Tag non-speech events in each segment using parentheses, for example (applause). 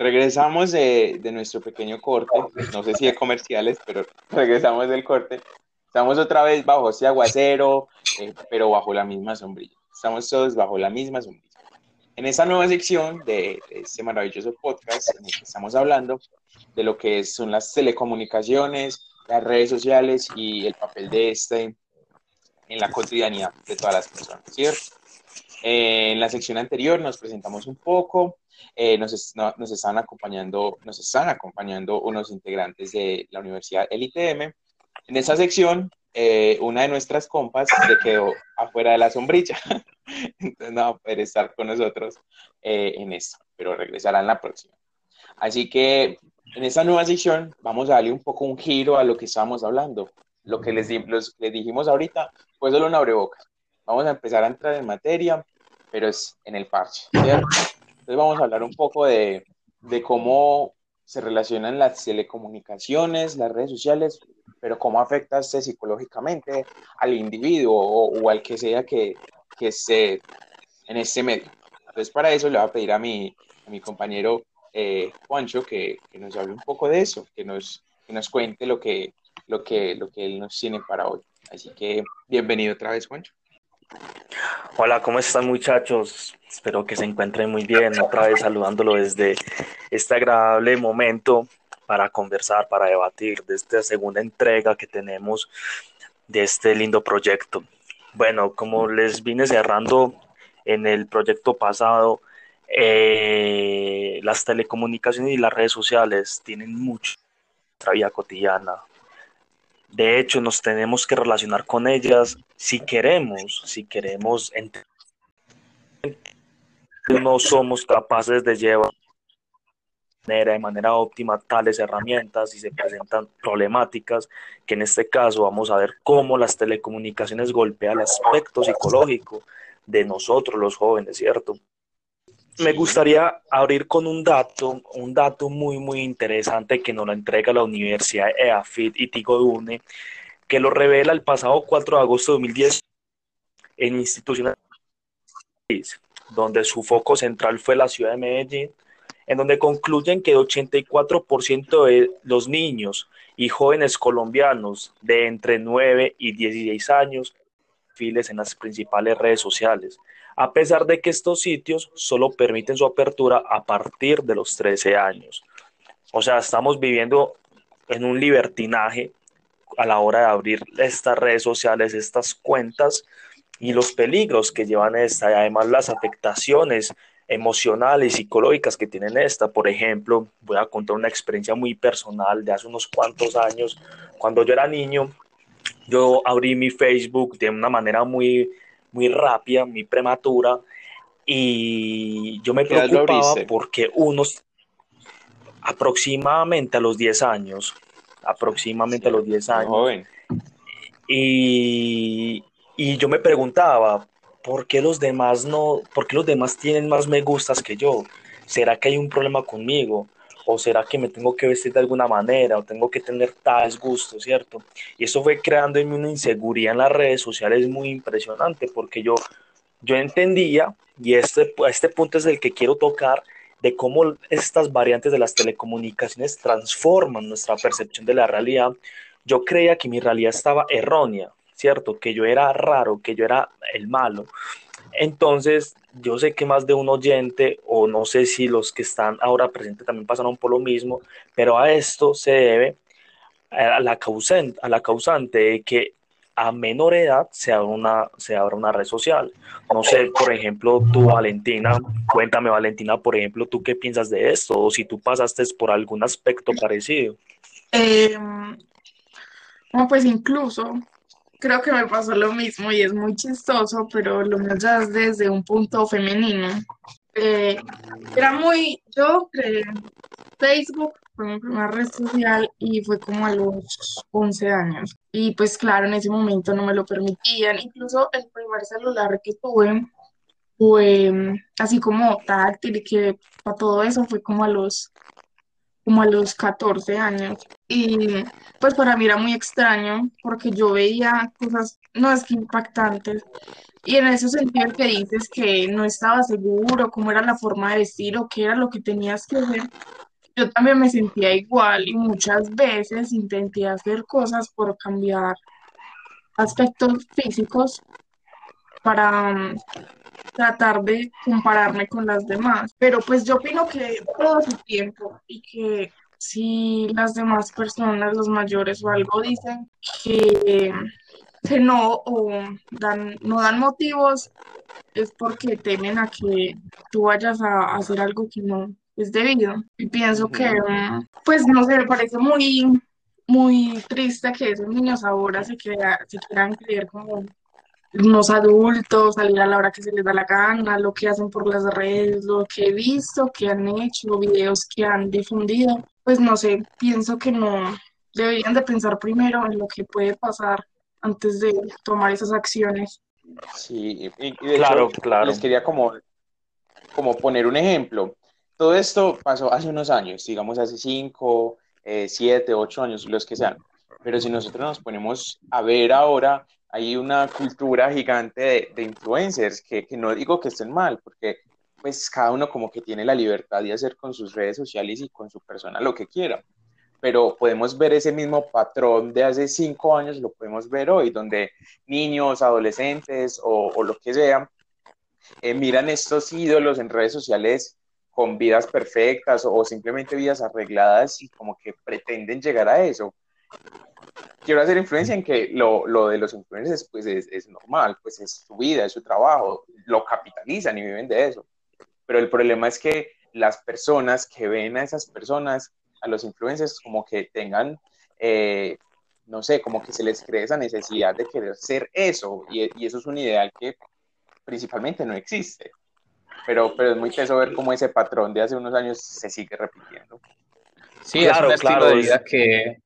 regresamos de, de, nuestro pequeño corte, no sé si de comerciales, pero regresamos del corte. Estamos otra vez bajo ese aguacero, eh, pero bajo la misma sombrilla. Estamos todos bajo la misma sombrilla. En esta nueva sección de, de este maravilloso podcast en el que estamos hablando de lo que son las telecomunicaciones, las redes sociales y el papel de este en la cotidianidad de todas las personas, ¿cierto? Eh, en la sección anterior nos presentamos un poco, eh, nos, acompañando, nos están acompañando unos integrantes de la Universidad LITM. En esa sección, eh, una de nuestras compas se quedó afuera de la sombrilla, (laughs) entonces no va a poder estar con nosotros en esto, pero regresará en la próxima. Así que en esta nueva sección vamos a darle un poco un giro a lo que estábamos hablando. Lo que les, les dijimos ahorita fue solo un abrebocas. Vamos a empezar a entrar en materia, pero es en el parche. Entonces vamos a hablar un poco de, de cómo se relacionan las telecomunicaciones, las redes sociales, pero cómo afecta este psicológicamente al individuo o, al que sea que, que esté en este medio. Entonces, para eso le voy a pedir a mi, mi compañero eh, Juancho que, que, nos hable un poco de eso, que nos, que nos cuente lo que, lo, que, lo que él nos tiene para hoy. Así que bienvenido otra vez, Juancho. Hola, ¿cómo están muchachos? Espero que se encuentren muy bien. Otra vez saludándolo desde este agradable momento para conversar, para debatir de esta segunda entrega que tenemos de este lindo proyecto. Bueno, como les vine cerrando en el proyecto pasado, eh, las telecomunicaciones y las redes sociales tienen mucho en nuestra vida cotidiana. De hecho, nos tenemos que relacionar con ellas si queremos, si queremos entender. No somos capaces de llevar de manera óptima tales herramientas y se presentan problemáticas que en este caso vamos a ver cómo las telecomunicaciones golpean el aspecto psicológico de nosotros los jóvenes, ¿cierto? Me gustaría abrir con un dato, un dato muy, muy interesante que nos lo entrega la Universidad EAFIT y Tigo Dune, que lo revela el pasado 4 de agosto de 2010 en instituciones donde su foco central fue la ciudad de Medellín, en donde concluyen que el 84% de los niños y jóvenes colombianos de entre 9 y 16 años files en las principales redes sociales, a pesar de que estos sitios solo permiten su apertura a partir de los 13 años. O sea, estamos viviendo en un libertinaje a la hora de abrir estas redes sociales, estas cuentas y los peligros que llevan esta y además las afectaciones emocionales psicológicas que tienen esta. Por ejemplo, voy a contar una experiencia muy personal de hace unos cuantos años. Cuando yo era niño, yo abrí mi Facebook de una manera muy muy rápida, muy prematura, y yo me preocupaba porque unos aproximadamente a los 10 años, aproximadamente a los 10 años, y, y yo me preguntaba, ¿por qué los demás no, por qué los demás tienen más me gustas que yo? ¿Será que hay un problema conmigo? ¿O será que me tengo que vestir de alguna manera? ¿O tengo que tener tales gustos, cierto? Y eso fue creando en mí una inseguridad en las redes sociales muy impresionante porque yo, yo entendía, y este, este punto es el que quiero tocar, de cómo estas variantes de las telecomunicaciones transforman nuestra percepción de la realidad. Yo creía que mi realidad estaba errónea, ¿cierto? Que yo era raro, que yo era el malo. Entonces, yo sé que más de un oyente, o no sé si los que están ahora presentes también pasaron por lo mismo, pero a esto se debe a la causante, a la causante de que a menor edad se abra, una, se abra una red social. No sé, por ejemplo, tú, Valentina, cuéntame, Valentina, por ejemplo, ¿tú qué piensas de esto? O si tú pasaste por algún aspecto parecido. Eh, pues incluso creo que me pasó lo mismo y es muy chistoso, pero lo mío ya es desde un punto femenino. Eh, era muy, yo creé Facebook, fue mi primera red social y fue como a los 11 años. Y pues claro, en ese momento no me lo permitían. Incluso el primer celular que tuve fue así como táctil y que para todo eso fue como a los como a los 14 años. Y pues para mí era muy extraño porque yo veía cosas, no es que impactantes, Y en ese sentido que dices que no estaba seguro cómo era la forma de vestir o qué era lo que tenías que hacer, yo también me sentía igual y muchas veces intenté hacer cosas por cambiar aspectos físicos para mm, tratar de compararme con las demás. Pero pues yo opino que todo su tiempo y que si las demás personas, los mayores o algo dicen que, que no o dan, no dan motivos, es porque temen a que tú vayas a hacer algo que no es debido. Y pienso que, mm, pues no sé, me parece muy, muy triste que esos niños ahora se, crea, se quieran creer como unos adultos, salir a la hora que se les da la gana, lo que hacen por las redes, lo que he visto, que han hecho, videos que han difundido, pues no sé, pienso que no deberían de pensar primero en lo que puede pasar antes de tomar esas acciones. Sí, y, de claro, hecho, claro. les quería como, como poner un ejemplo. Todo esto pasó hace unos años, digamos hace cinco, eh, siete, ocho años, los que sean. Pero si nosotros nos ponemos a ver ahora, hay una cultura gigante de, influencers que, que, no digo que estén mal, porque pues cada uno como que tiene la libertad de hacer con sus redes sociales y con su persona lo que quiera. Pero podemos ver ese mismo patrón de hace cinco años, lo podemos ver hoy, donde niños, adolescentes o, o lo que sea, eh, miran estos ídolos en redes sociales con vidas perfectas o, simplemente vidas arregladas y como que pretenden llegar a eso. Quiero hacer influencia en que lo, lo de los influencers pues es, es, normal, pues es su vida, es su trabajo, lo capitalizan y viven de eso. Pero el problema es que las personas que ven a esas personas, a los influencers, como que tengan, eh, no sé, como que se les cree esa necesidad de querer ser eso y, y eso es un ideal que principalmente no existe pero, pero es muy teso ver cómo ese patrón de hace unos años se sigue repitiendo. Sí, claro, es un claro, de vida que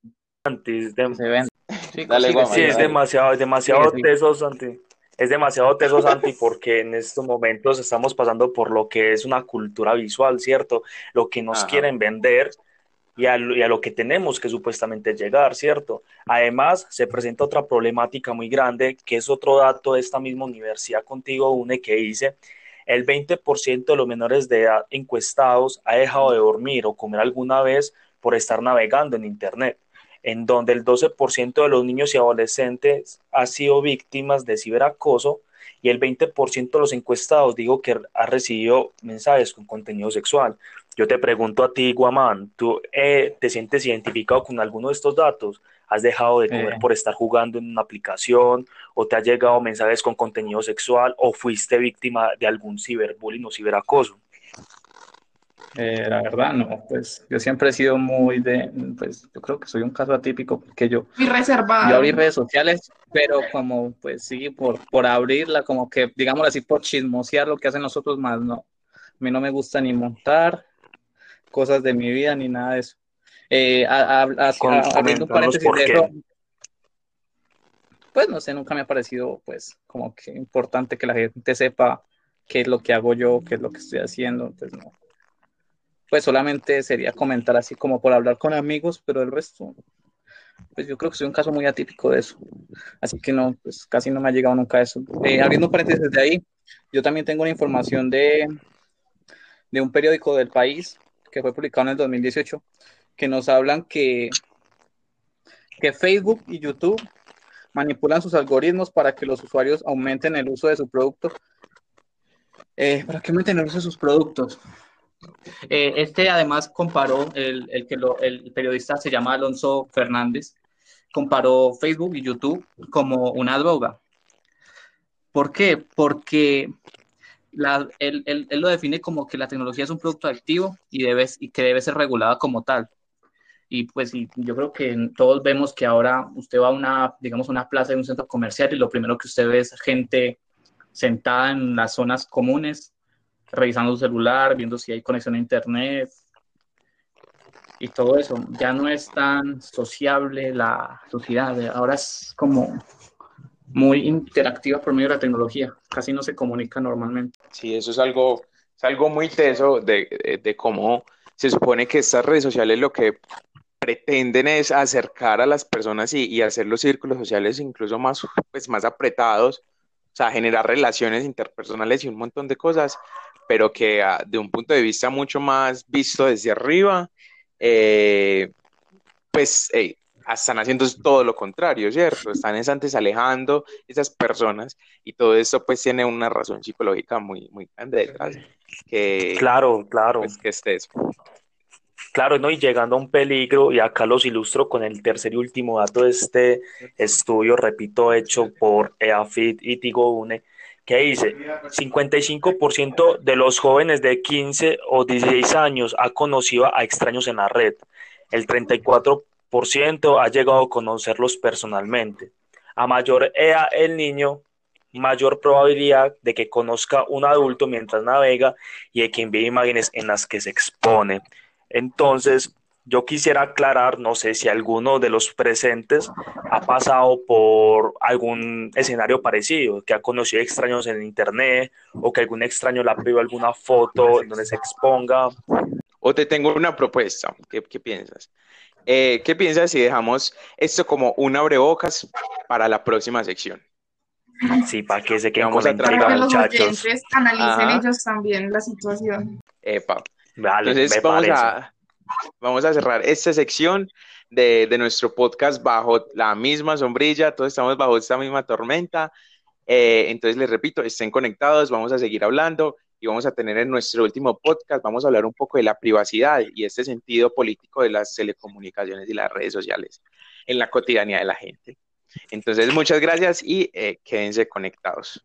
antes de... se ven. Sí, sí, es demasiado, es demasiado teso, Santi. Es demasiado teso, Santi, porque en estos momentos estamos pasando por lo que es una cultura visual, ¿cierto? Lo que nos quieren vender y a, y a, lo que tenemos que supuestamente llegar, ¿cierto? Además, se presenta otra problemática muy grande, que es otro dato de esta misma universidad contigo, UNE, que dice el 20% de los menores de edad encuestados ha dejado de dormir o comer alguna vez por estar navegando en Internet, en donde el 12% de los niños y adolescentes ha sido víctimas de ciberacoso y el 20% de los encuestados digo que ha recibido mensajes con contenido sexual. Yo te pregunto a ti, Guamán, ¿tú eh, te sientes identificado con alguno de estos datos? ¿Has dejado de comer eh. por estar jugando en una aplicación? ¿O te ha llegado mensajes con contenido sexual? ¿O fuiste víctima de algún ciberbullying o ciberacoso? Eh, la verdad, no, pues yo siempre he sido muy de, pues yo creo que soy un caso atípico porque yo... Muy reservado. Yo abrí redes sociales, pero como, pues sí, por, por abrirla, como que, digamos así, por chismosear lo que hacen nosotros más, no. A mí no me gusta ni montar cosas de mi vida ni nada de eso. Eh, abriendo un paréntesis de eso, pues no sé, nunca me ha parecido pues como que importante que la gente sepa qué es lo que hago yo, qué es lo que estoy haciendo, pues no. Pues solamente sería comentar así como por hablar con amigos, pero el resto, pues yo creo que soy un caso muy atípico de eso. Así que no, pues casi no me ha llegado nunca eso. Eh, abriendo paréntesis de ahí, yo también tengo una información de, de un periódico del país que fue publicado en el 2018, que nos hablan que, que Facebook y YouTube manipulan sus algoritmos para que los usuarios aumenten el uso de su producto. Eh, para que aumenten el uso de sus productos. Eh, este además comparó, el, el que el periodista se llama Alonso Fernández, comparó Facebook y YouTube como una droga. ¿Por qué? Porque él, él, él, lo define como que la tecnología es un producto activo y, debe, y que debe ser regulada como tal. Y pues yo creo que todos vemos que ahora usted va a una, digamos, una plaza de un centro comercial y lo primero que usted ve es gente sentada en las zonas comunes, revisando su celular, viendo si hay conexión a internet y todo eso. Ya no es tan sociable la sociedad, ahora es como muy interactiva por medio de la tecnología, casi no se comunica normalmente. Sí, eso es algo, es algo muy teso de, de, cómo se supone que estas redes sociales lo que pretenden es acercar a las personas y, y, hacer los círculos sociales incluso más, pues, más apretados, o sea, generar relaciones interpersonales y un montón de cosas, pero que ah, de un punto de vista mucho más visto desde arriba, eh, pues están haciendo todo lo contrario, ¿cierto? Están antes alejando esas personas y todo eso pues tiene una razón psicológica muy, muy grande detrás. Que, claro, claro. Pues, que esté eso. Claro, ¿no? Y llegando a un peligro, y acá los ilustro con el tercer y último dato de este estudio, repito, hecho por EAFIT y Tigone, que dice, 55% de los jóvenes de 15 o 16 años ha conocido a extraños en la red, el 34% ha llegado a conocerlos personalmente. A mayor edad el niño, mayor probabilidad de que conozca un adulto mientras navega y de que envíe imágenes en las que se expone. Entonces, yo quisiera aclarar, no sé si alguno de los presentes ha pasado por algún escenario parecido, que ha conocido extraños en internet o que algún extraño le ha pedido alguna foto en donde se exponga. O te tengo una propuesta, ¿qué, piensas? Eh, ¿Qué piensas si dejamos esto como un abrebocas para la próxima sección? Sí, para que se queden con la intriga, muchachos. analicen ellos también la situación. Epa, entonces vamos a, vamos a cerrar esta sección de, nuestro podcast bajo la misma sombrilla, todos estamos bajo esta misma tormenta. Eh, entonces les repito, estén conectados, vamos a seguir hablando y vamos a tener en nuestro último podcast, vamos a hablar un poco de la privacidad y este sentido político de las telecomunicaciones y las redes sociales en la cotidianidad de la gente. Entonces, muchas gracias y eh, quédense conectados.